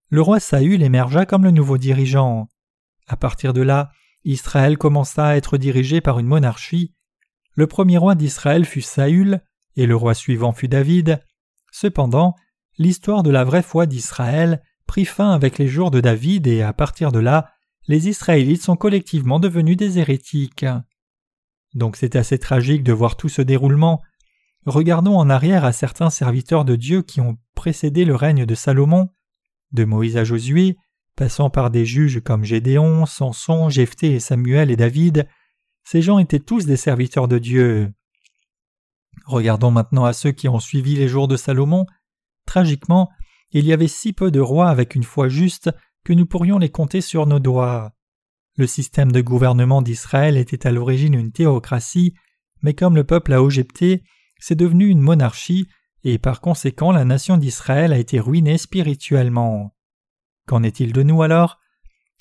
Le roi Saül émergea comme le nouveau dirigeant. À partir de là, Israël commença à être dirigé par une monarchie. Le premier roi d'Israël fut Saül, et le roi suivant fut David. Cependant, l'histoire de la vraie foi d'Israël prit fin avec les jours de David et à partir de là, les Israélites sont collectivement devenus des hérétiques. Donc c'est assez tragique de voir tout ce déroulement. Regardons en arrière à certains serviteurs de Dieu qui ont précédé le règne de Salomon, de Moïse à Josué, passant par des juges comme Gédéon, Samson, Jephthé et Samuel et David, ces gens étaient tous des serviteurs de Dieu. Regardons maintenant à ceux qui ont suivi les jours de Salomon. Tragiquement, il y avait si peu de rois avec une foi juste que nous pourrions les compter sur nos doigts. Le système de gouvernement d'Israël était à l'origine une théocratie, mais comme le peuple a ojepté, c'est devenu une monarchie, et par conséquent la nation d'Israël a été ruinée spirituellement. Qu'en est-il de nous alors?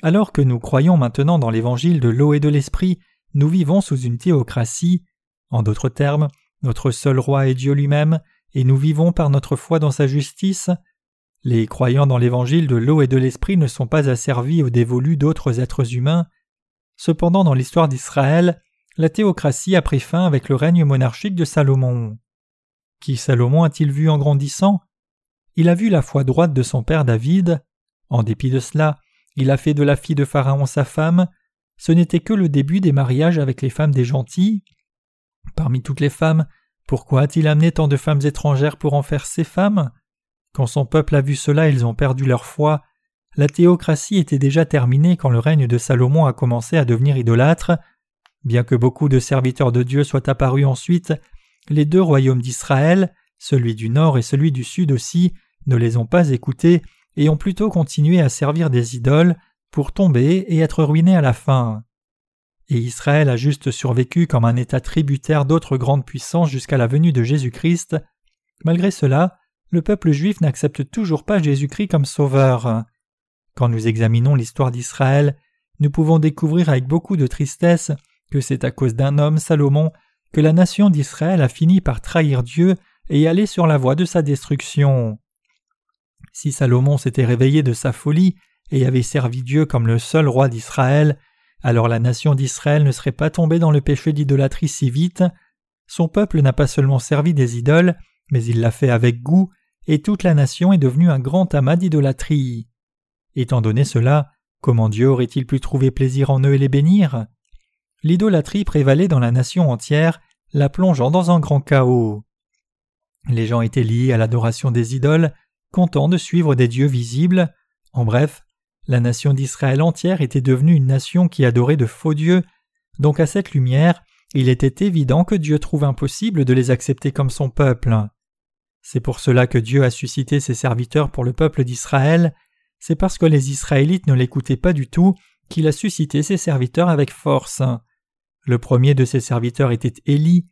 Alors que nous croyons maintenant dans l'évangile de l'eau et de l'esprit, nous vivons sous une théocratie. En d'autres termes, notre seul roi est Dieu lui-même, et nous vivons par notre foi dans sa justice. Les croyants dans l'évangile de l'eau et de l'esprit ne sont pas asservis aux dévolus d'autres êtres humains. Cependant, dans l'histoire d'Israël, la théocratie a pris fin avec le règne monarchique de Salomon. Qui Salomon a-t-il vu en grandissant? Il a vu la foi droite de son père David. En dépit de cela, il a fait de la fille de Pharaon sa femme. Ce n'était que le début des mariages avec les femmes des gentils. Parmi toutes les femmes, pourquoi a-t-il amené tant de femmes étrangères pour en faire ses femmes? Quand son peuple a vu cela, ils ont perdu leur foi. La théocratie était déjà terminée quand le règne de Salomon a commencé à devenir idolâtre. Bien que beaucoup de serviteurs de Dieu soient apparus ensuite, les deux royaumes d'Israël, celui du nord et celui du sud aussi, ne les ont pas écoutés et ont plutôt continué à servir des idoles pour tomber et être ruinés à la fin. Et Israël a juste survécu comme un État tributaire d'autres grandes puissances jusqu'à la venue de Jésus-Christ. Malgré cela, le peuple juif n'accepte toujours pas Jésus-Christ comme sauveur. Quand nous examinons l'histoire d'Israël, nous pouvons découvrir avec beaucoup de tristesse que c'est à cause d'un homme, Salomon, que la nation d'Israël a fini par trahir Dieu et aller sur la voie de sa destruction. Si Salomon s'était réveillé de sa folie et avait servi Dieu comme le seul roi d'Israël, alors la nation d'Israël ne serait pas tombée dans le péché d'idolâtrie si vite. Son peuple n'a pas seulement servi des idoles, mais il l'a fait avec goût, et toute la nation est devenue un grand amas d'idolâtrie. Étant donné cela, comment Dieu aurait-il pu trouver plaisir en eux et les bénir? L'idolâtrie prévalait dans la nation entière, la plongeant dans un grand chaos. Les gens étaient liés à l'adoration des idoles, contents de suivre des dieux visibles. En bref, la nation d'Israël entière était devenue une nation qui adorait de faux dieux, donc à cette lumière, il était évident que Dieu trouve impossible de les accepter comme son peuple. C'est pour cela que Dieu a suscité ses serviteurs pour le peuple d'Israël, c'est parce que les Israélites ne l'écoutaient pas du tout qu'il a suscité ses serviteurs avec force. Le premier de ses serviteurs était Élie.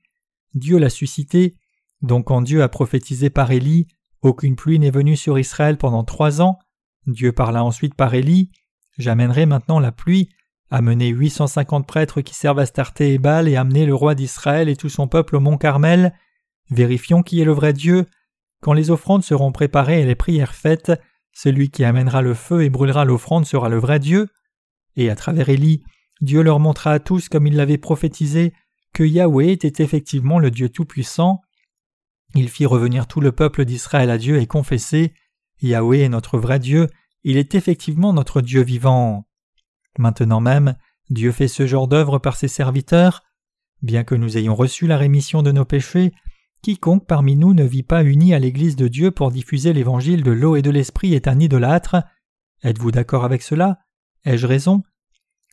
Dieu l'a suscité. Donc quand Dieu a prophétisé par Élie, aucune pluie n'est venue sur Israël pendant trois ans. Dieu parla ensuite par Élie. J'amènerai maintenant la pluie. Amenez 850 prêtres qui servent à Starté et Baal et amenez le roi d'Israël et tout son peuple au mont Carmel. Vérifions qui est le vrai Dieu. Quand les offrandes seront préparées et les prières faites, celui qui amènera le feu et brûlera l'offrande sera le vrai Dieu. Et à travers Élie, Dieu leur montra à tous, comme il l'avait prophétisé, que Yahweh était effectivement le Dieu Tout-Puissant. Il fit revenir tout le peuple d'Israël à Dieu et confesser Yahweh est notre vrai Dieu, il est effectivement notre Dieu vivant. Maintenant même, Dieu fait ce genre d'œuvre par ses serviteurs. Bien que nous ayons reçu la rémission de nos péchés, quiconque parmi nous ne vit pas uni à l'Église de Dieu pour diffuser l'évangile de l'eau et de l'esprit est un idolâtre. Êtes-vous d'accord avec cela? Ai-je raison?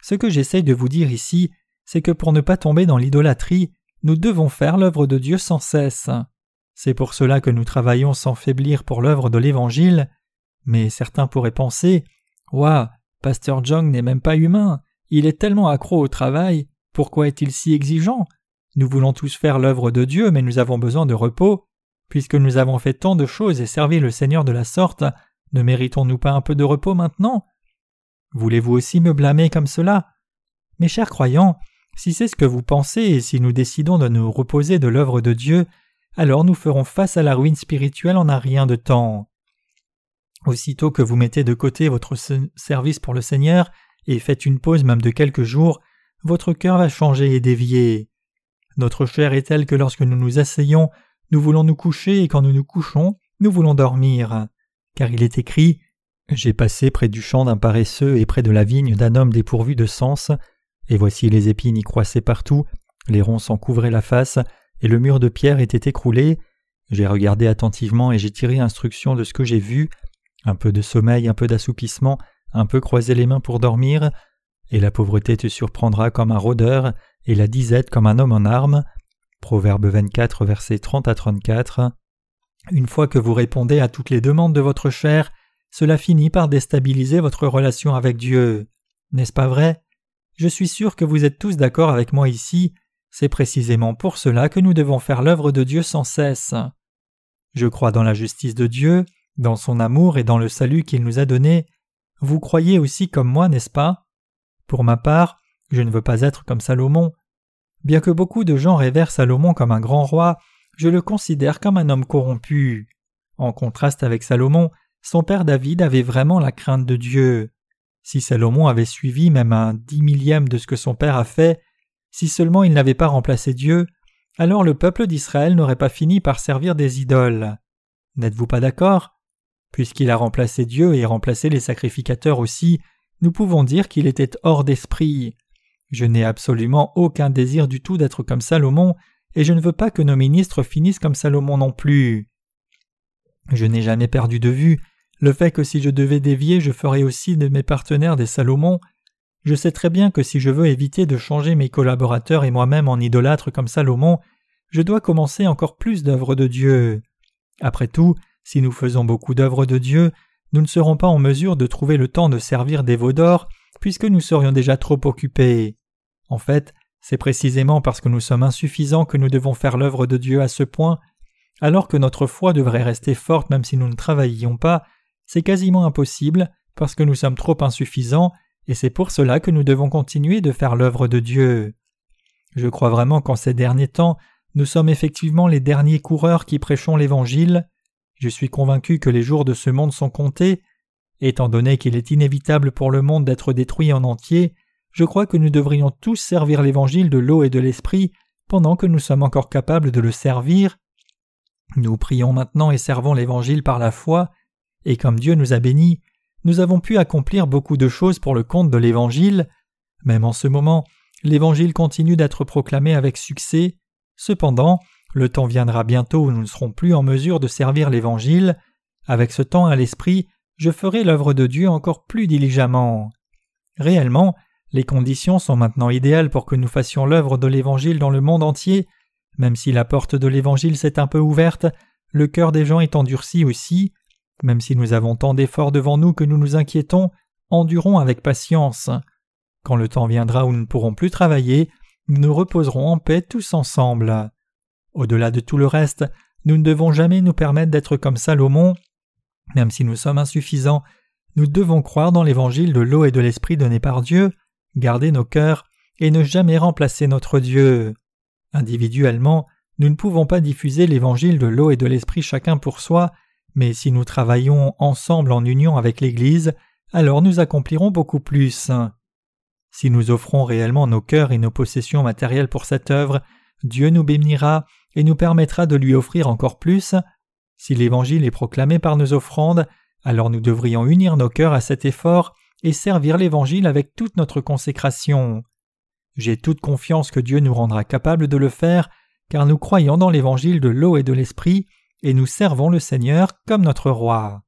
Ce que j'essaye de vous dire ici, c'est que pour ne pas tomber dans l'idolâtrie, nous devons faire l'œuvre de Dieu sans cesse. C'est pour cela que nous travaillons sans faiblir pour l'œuvre de l'Évangile. Mais certains pourraient penser Ouah, Pasteur Jong n'est même pas humain, il est tellement accro au travail, pourquoi est-il si exigeant? Nous voulons tous faire l'œuvre de Dieu, mais nous avons besoin de repos. Puisque nous avons fait tant de choses et servi le Seigneur de la sorte, ne méritons-nous pas un peu de repos maintenant? Voulez-vous aussi me blâmer comme cela? Mes chers croyants, si c'est ce que vous pensez et si nous décidons de nous reposer de l'œuvre de Dieu, alors nous ferons face à la ruine spirituelle en un rien de temps. Aussitôt que vous mettez de côté votre service pour le Seigneur et faites une pause même de quelques jours, votre cœur va changer et dévier. Notre chair est telle que lorsque nous nous asseyons, nous voulons nous coucher et quand nous nous couchons, nous voulons dormir. Car il est écrit j'ai passé près du champ d'un paresseux et près de la vigne d'un homme dépourvu de sens, et voici les épines y croissaient partout, les ronces en couvraient la face, et le mur de pierre était écroulé. J'ai regardé attentivement et j'ai tiré instruction de ce que j'ai vu, un peu de sommeil, un peu d'assoupissement, un peu croiser les mains pour dormir, et la pauvreté te surprendra comme un rôdeur, et la disette comme un homme en armes. Proverbe 24, versets 30 à 34. Une fois que vous répondez à toutes les demandes de votre chair, cela finit par déstabiliser votre relation avec Dieu. N'est-ce pas vrai? Je suis sûr que vous êtes tous d'accord avec moi ici, c'est précisément pour cela que nous devons faire l'œuvre de Dieu sans cesse. Je crois dans la justice de Dieu, dans son amour et dans le salut qu'il nous a donné. Vous croyez aussi comme moi, n'est-ce pas? Pour ma part, je ne veux pas être comme Salomon. Bien que beaucoup de gens révèrent Salomon comme un grand roi, je le considère comme un homme corrompu. En contraste avec Salomon, son père David avait vraiment la crainte de Dieu. Si Salomon avait suivi même un dix millième de ce que son père a fait, si seulement il n'avait pas remplacé Dieu, alors le peuple d'Israël n'aurait pas fini par servir des idoles. N'êtes-vous pas d'accord? Puisqu'il a remplacé Dieu et remplacé les sacrificateurs aussi, nous pouvons dire qu'il était hors d'esprit. Je n'ai absolument aucun désir du tout d'être comme Salomon, et je ne veux pas que nos ministres finissent comme Salomon non plus. Je n'ai jamais perdu de vue le fait que si je devais dévier, je ferais aussi de mes partenaires des Salomon. Je sais très bien que si je veux éviter de changer mes collaborateurs et moi-même en idolâtres comme Salomon, je dois commencer encore plus d'œuvres de Dieu. Après tout, si nous faisons beaucoup d'œuvres de Dieu, nous ne serons pas en mesure de trouver le temps de servir des veaux d'or, puisque nous serions déjà trop occupés. En fait, c'est précisément parce que nous sommes insuffisants que nous devons faire l'œuvre de Dieu à ce point, alors que notre foi devrait rester forte même si nous ne travaillions pas, c'est quasiment impossible parce que nous sommes trop insuffisants, et c'est pour cela que nous devons continuer de faire l'œuvre de Dieu. Je crois vraiment qu'en ces derniers temps, nous sommes effectivement les derniers coureurs qui prêchons l'Évangile. Je suis convaincu que les jours de ce monde sont comptés. Étant donné qu'il est inévitable pour le monde d'être détruit en entier, je crois que nous devrions tous servir l'Évangile de l'eau et de l'Esprit pendant que nous sommes encore capables de le servir. Nous prions maintenant et servons l'Évangile par la foi, et comme Dieu nous a bénis, nous avons pu accomplir beaucoup de choses pour le compte de l'Évangile. Même en ce moment, l'Évangile continue d'être proclamé avec succès. Cependant, le temps viendra bientôt où nous ne serons plus en mesure de servir l'Évangile. Avec ce temps à l'esprit, je ferai l'œuvre de Dieu encore plus diligemment. Réellement, les conditions sont maintenant idéales pour que nous fassions l'œuvre de l'Évangile dans le monde entier. Même si la porte de l'Évangile s'est un peu ouverte, le cœur des gens est endurci aussi. Même si nous avons tant d'efforts devant nous que nous nous inquiétons, endurons avec patience. Quand le temps viendra où nous ne pourrons plus travailler, nous nous reposerons en paix tous ensemble. Au-delà de tout le reste, nous ne devons jamais nous permettre d'être comme Salomon. Même si nous sommes insuffisants, nous devons croire dans l'évangile de l'eau et de l'esprit donné par Dieu, garder nos cœurs et ne jamais remplacer notre Dieu. Individuellement, nous ne pouvons pas diffuser l'évangile de l'eau et de l'esprit chacun pour soi, mais si nous travaillons ensemble en union avec l'Église, alors nous accomplirons beaucoup plus. Si nous offrons réellement nos cœurs et nos possessions matérielles pour cette œuvre, Dieu nous bénira et nous permettra de lui offrir encore plus. Si l'Évangile est proclamé par nos offrandes, alors nous devrions unir nos cœurs à cet effort et servir l'Évangile avec toute notre consécration. J'ai toute confiance que Dieu nous rendra capables de le faire, car nous croyons dans l'Évangile de l'eau et de l'Esprit, et nous servons le Seigneur comme notre Roi.